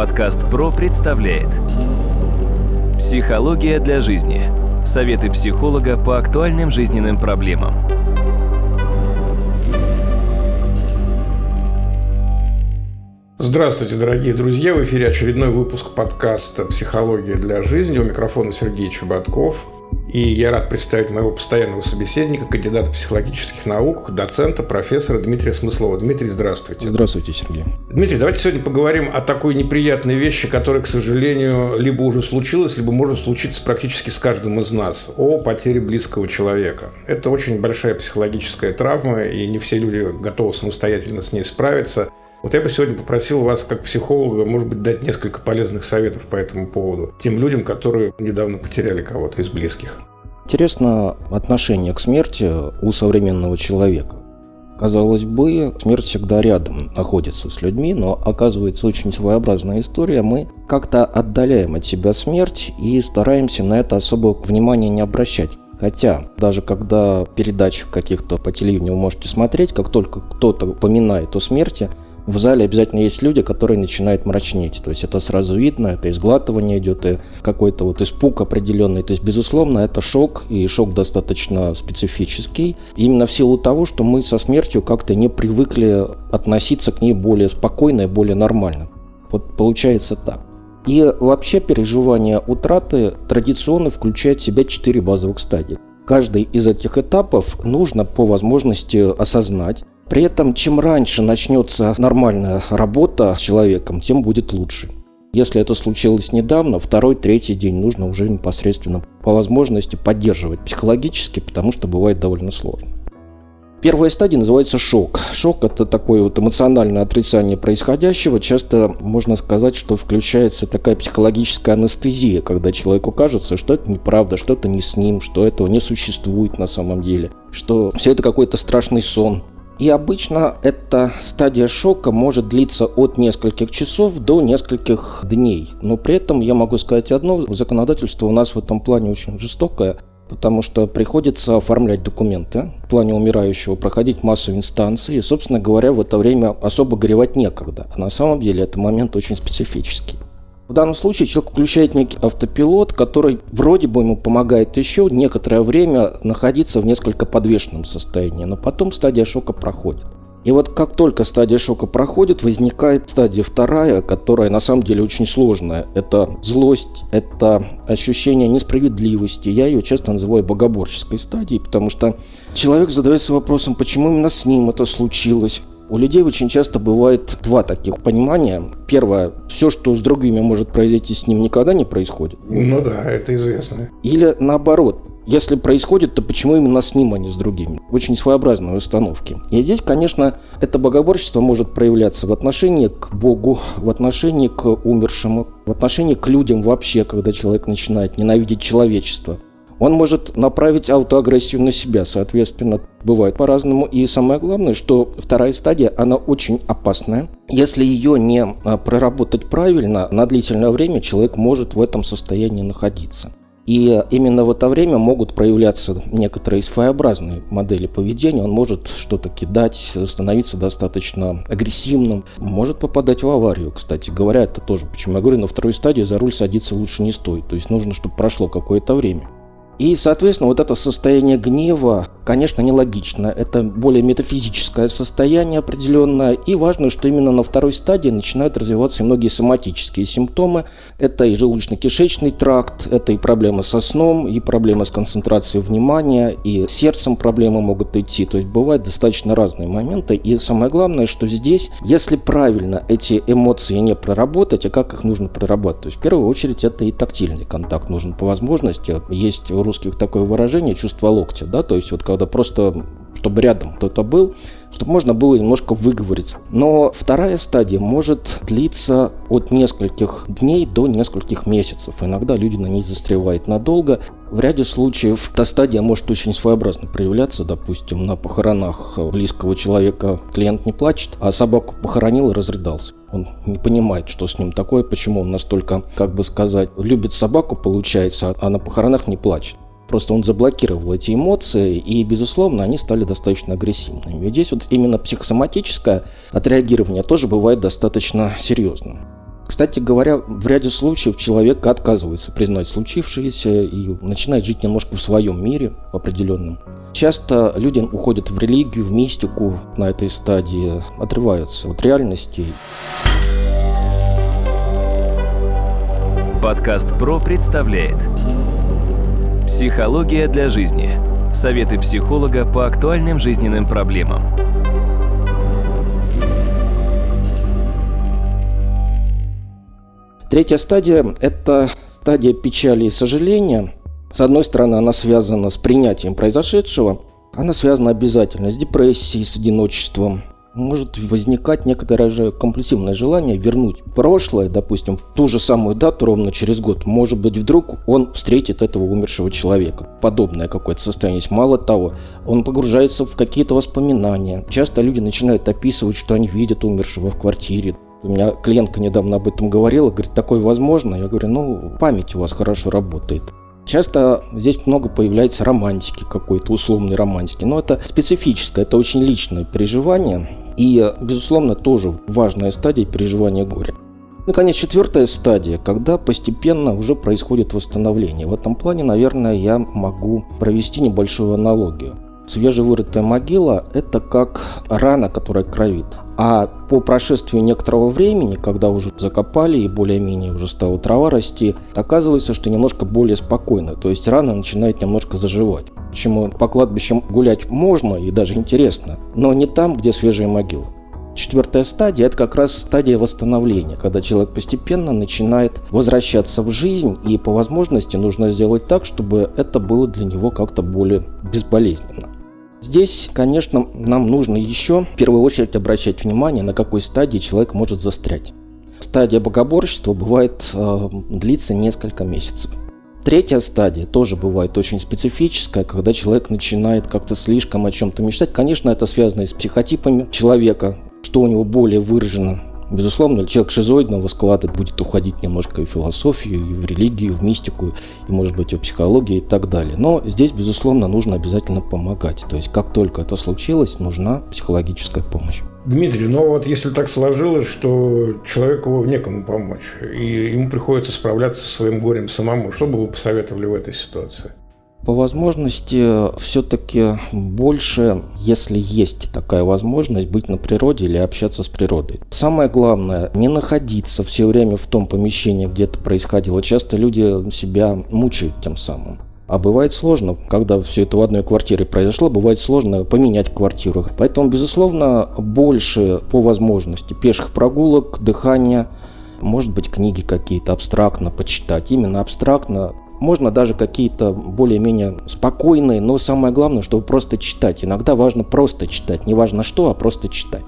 Подкаст ПРО представляет Психология для жизни. Советы психолога по актуальным жизненным проблемам. Здравствуйте, дорогие друзья! В эфире очередной выпуск подкаста «Психология для жизни». У микрофона Сергей Чеботков. И я рад представить моего постоянного собеседника, кандидата психологических наук, доцента, профессора Дмитрия Смыслова. Дмитрий, здравствуйте. Здравствуйте, Сергей. Дмитрий, давайте сегодня поговорим о такой неприятной вещи, которая, к сожалению, либо уже случилась, либо может случиться практически с каждым из нас. О потере близкого человека. Это очень большая психологическая травма, и не все люди готовы самостоятельно с ней справиться. Вот я бы сегодня попросил вас, как психолога, может быть, дать несколько полезных советов по этому поводу тем людям, которые недавно потеряли кого-то из близких. Интересно отношение к смерти у современного человека. Казалось бы, смерть всегда рядом находится с людьми, но оказывается очень своеобразная история. Мы как-то отдаляем от себя смерть и стараемся на это особо внимания не обращать. Хотя, даже когда передачи каких-то по телевидению вы можете смотреть, как только кто-то упоминает о смерти, в зале обязательно есть люди, которые начинают мрачнеть. То есть это сразу видно, это изглатывание идет, и какой-то вот испуг определенный. То есть, безусловно, это шок, и шок достаточно специфический. Именно в силу того, что мы со смертью как-то не привыкли относиться к ней более спокойно и более нормально. Вот получается так. И вообще переживание утраты традиционно включает в себя четыре базовых стадии. Каждый из этих этапов нужно по возможности осознать, при этом, чем раньше начнется нормальная работа с человеком, тем будет лучше. Если это случилось недавно, второй, третий день нужно уже непосредственно по возможности поддерживать психологически, потому что бывает довольно сложно. Первая стадия называется шок. Шок – это такое вот эмоциональное отрицание происходящего. Часто можно сказать, что включается такая психологическая анестезия, когда человеку кажется, что это неправда, что это не с ним, что этого не существует на самом деле, что все это какой-то страшный сон. И обычно эта стадия шока может длиться от нескольких часов до нескольких дней. Но при этом я могу сказать одно, законодательство у нас в этом плане очень жестокое, потому что приходится оформлять документы в плане умирающего, проходить массу инстанций, и, собственно говоря, в это время особо горевать некогда. А на самом деле это момент очень специфический. В данном случае человек включает некий автопилот, который вроде бы ему помогает еще некоторое время находиться в несколько подвешенном состоянии, но потом стадия шока проходит. И вот как только стадия шока проходит, возникает стадия вторая, которая на самом деле очень сложная. Это злость, это ощущение несправедливости. Я ее часто называю богоборческой стадией, потому что человек задается вопросом, почему именно с ним это случилось, у людей очень часто бывает два таких понимания. Первое, все, что с другими может произойти, с ним никогда не происходит. Ну да, это известно. Или наоборот, если происходит, то почему именно с ним, а не с другими? Очень своеобразные установки. И здесь, конечно, это богоборчество может проявляться в отношении к Богу, в отношении к умершему, в отношении к людям вообще, когда человек начинает ненавидеть человечество – он может направить аутоагрессию на себя, соответственно, бывает по-разному. И самое главное, что вторая стадия, она очень опасная. Если ее не а, проработать правильно, на длительное время человек может в этом состоянии находиться. И именно в это время могут проявляться некоторые своеобразные модели поведения. Он может что-то кидать, становиться достаточно агрессивным, может попадать в аварию, кстати говоря. Это тоже, почему я говорю, на второй стадии за руль садиться лучше не стоит. То есть нужно, чтобы прошло какое-то время. И, соответственно, вот это состояние гнева, конечно, нелогично. Это более метафизическое состояние определенное. И важно, что именно на второй стадии начинают развиваться многие соматические симптомы. Это и желудочно-кишечный тракт, это и проблемы со сном, и проблемы с концентрацией внимания, и сердцем проблемы могут идти. То есть бывают достаточно разные моменты. И самое главное, что здесь, если правильно эти эмоции не проработать, а как их нужно проработать? То есть в первую очередь это и тактильный контакт нужен по возможности. Есть русских такое выражение чувство локтя, да, то есть вот когда просто чтобы рядом кто-то был, чтобы можно было немножко выговориться. Но вторая стадия может длиться от нескольких дней до нескольких месяцев. Иногда люди на ней застревают надолго. В ряде случаев эта стадия может очень своеобразно проявляться. Допустим, на похоронах близкого человека клиент не плачет, а собаку похоронил и разрыдался. Он не понимает, что с ним такое, почему он настолько, как бы сказать, любит собаку, получается, а на похоронах не плачет. Просто он заблокировал эти эмоции, и, безусловно, они стали достаточно агрессивными. И здесь вот именно психосоматическое отреагирование тоже бывает достаточно серьезным. Кстати говоря, в ряде случаев человек отказывается признать случившееся и начинает жить немножко в своем мире определенном. Часто люди уходят в религию, в мистику на этой стадии, отрываются от реальности. Подкаст «Про» представляет Психология для жизни. Советы психолога по актуальным жизненным проблемам. Третья стадия – это стадия печали и сожаления. С одной стороны, она связана с принятием произошедшего, она связана обязательно с депрессией, с одиночеством. Может возникать некоторое же компульсивное желание вернуть прошлое, допустим, в ту же самую дату ровно через год. Может быть, вдруг он встретит этого умершего человека. Подобное какое-то состояние. Мало того, он погружается в какие-то воспоминания. Часто люди начинают описывать, что они видят умершего в квартире, у меня клиентка недавно об этом говорила, говорит, такое возможно. Я говорю, ну, память у вас хорошо работает. Часто здесь много появляется романтики какой-то, условной романтики. Но это специфическое, это очень личное переживание. И, безусловно, тоже важная стадия переживания горя. Наконец, четвертая стадия, когда постепенно уже происходит восстановление. В этом плане, наверное, я могу провести небольшую аналогию. Свежевырытая могила – это как рана, которая кровит. А по прошествии некоторого времени, когда уже закопали и более-менее уже стала трава расти, оказывается, что немножко более спокойно. То есть рана начинает немножко заживать. Почему по кладбищам гулять можно и даже интересно, но не там, где свежие могилы. Четвертая стадия – это как раз стадия восстановления, когда человек постепенно начинает возвращаться в жизнь, и по возможности нужно сделать так, чтобы это было для него как-то более безболезненно. Здесь, конечно, нам нужно еще в первую очередь обращать внимание, на какой стадии человек может застрять. Стадия богоборчества бывает э, длится несколько месяцев. Третья стадия тоже бывает очень специфическая, когда человек начинает как-то слишком о чем-то мечтать. Конечно, это связано и с психотипами человека, что у него более выражено Безусловно, человек шизоидного склада будет уходить немножко и в философию, и в религию, и в мистику, и, может быть, и в психологию и так далее. Но здесь, безусловно, нужно обязательно помогать. То есть, как только это случилось, нужна психологическая помощь. Дмитрий, ну вот если так сложилось, что человеку некому помочь, и ему приходится справляться со своим горем самому, что бы вы посоветовали в этой ситуации? По возможности все-таки больше, если есть такая возможность, быть на природе или общаться с природой. Самое главное, не находиться все время в том помещении, где это происходило. Часто люди себя мучают тем самым. А бывает сложно, когда все это в одной квартире произошло, бывает сложно поменять квартиру. Поэтому, безусловно, больше по возможности пеших прогулок, дыхания, может быть, книги какие-то абстрактно почитать. Именно абстрактно можно даже какие-то более-менее спокойные, но самое главное, чтобы просто читать. Иногда важно просто читать, не важно что, а просто читать.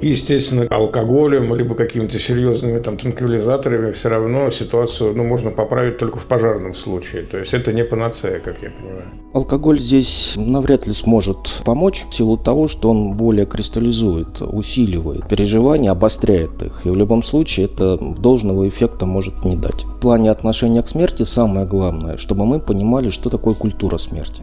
Естественно, алкоголем, либо какими-то серьезными там транквилизаторами все равно ситуацию ну, можно поправить только в пожарном случае. То есть это не панацея, как я понимаю. Алкоголь здесь навряд ли сможет помочь в силу того, что он более кристаллизует, усиливает переживания, обостряет их. И в любом случае это должного эффекта может не дать. В плане отношения к смерти самое главное, чтобы мы понимали, что такое культура смерти.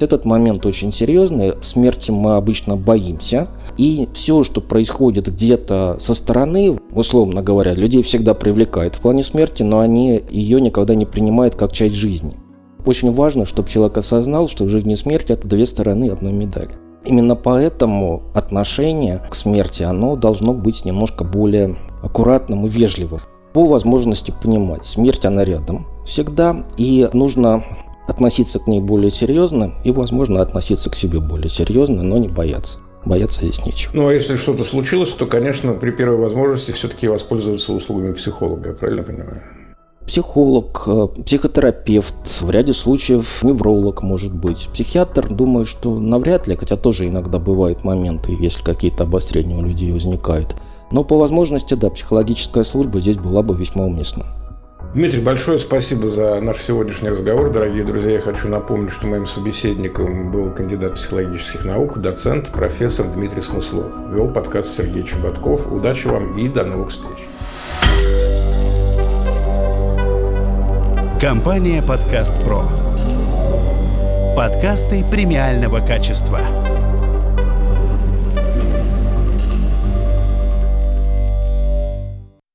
Этот момент очень серьезный. Смерти мы обычно боимся. И все, что происходит где-то со стороны, условно говоря, людей всегда привлекает в плане смерти, но они ее никогда не принимают как часть жизни. Очень важно, чтобы человек осознал, что жизнь и смерть – это две стороны одной медали. Именно поэтому отношение к смерти, оно должно быть немножко более аккуратным и вежливым. По возможности понимать, смерть она рядом всегда, и нужно относиться к ней более серьезно и, возможно, относиться к себе более серьезно, но не бояться. Бояться здесь нечего. Ну, а если что-то случилось, то, конечно, при первой возможности все-таки воспользоваться услугами психолога, я правильно понимаю? Психолог, э, психотерапевт, в ряде случаев невролог может быть. Психиатр, думаю, что навряд ли, хотя тоже иногда бывают моменты, если какие-то обострения у людей возникают. Но по возможности, да, психологическая служба здесь была бы весьма уместна. Дмитрий, большое спасибо за наш сегодняшний разговор. Дорогие друзья, я хочу напомнить, что моим собеседником был кандидат психологических наук, доцент, профессор Дмитрий Смыслов. Вел подкаст Сергей Чеботков. Удачи вам и до новых встреч. Компания «Подкаст Про». Подкасты премиального качества.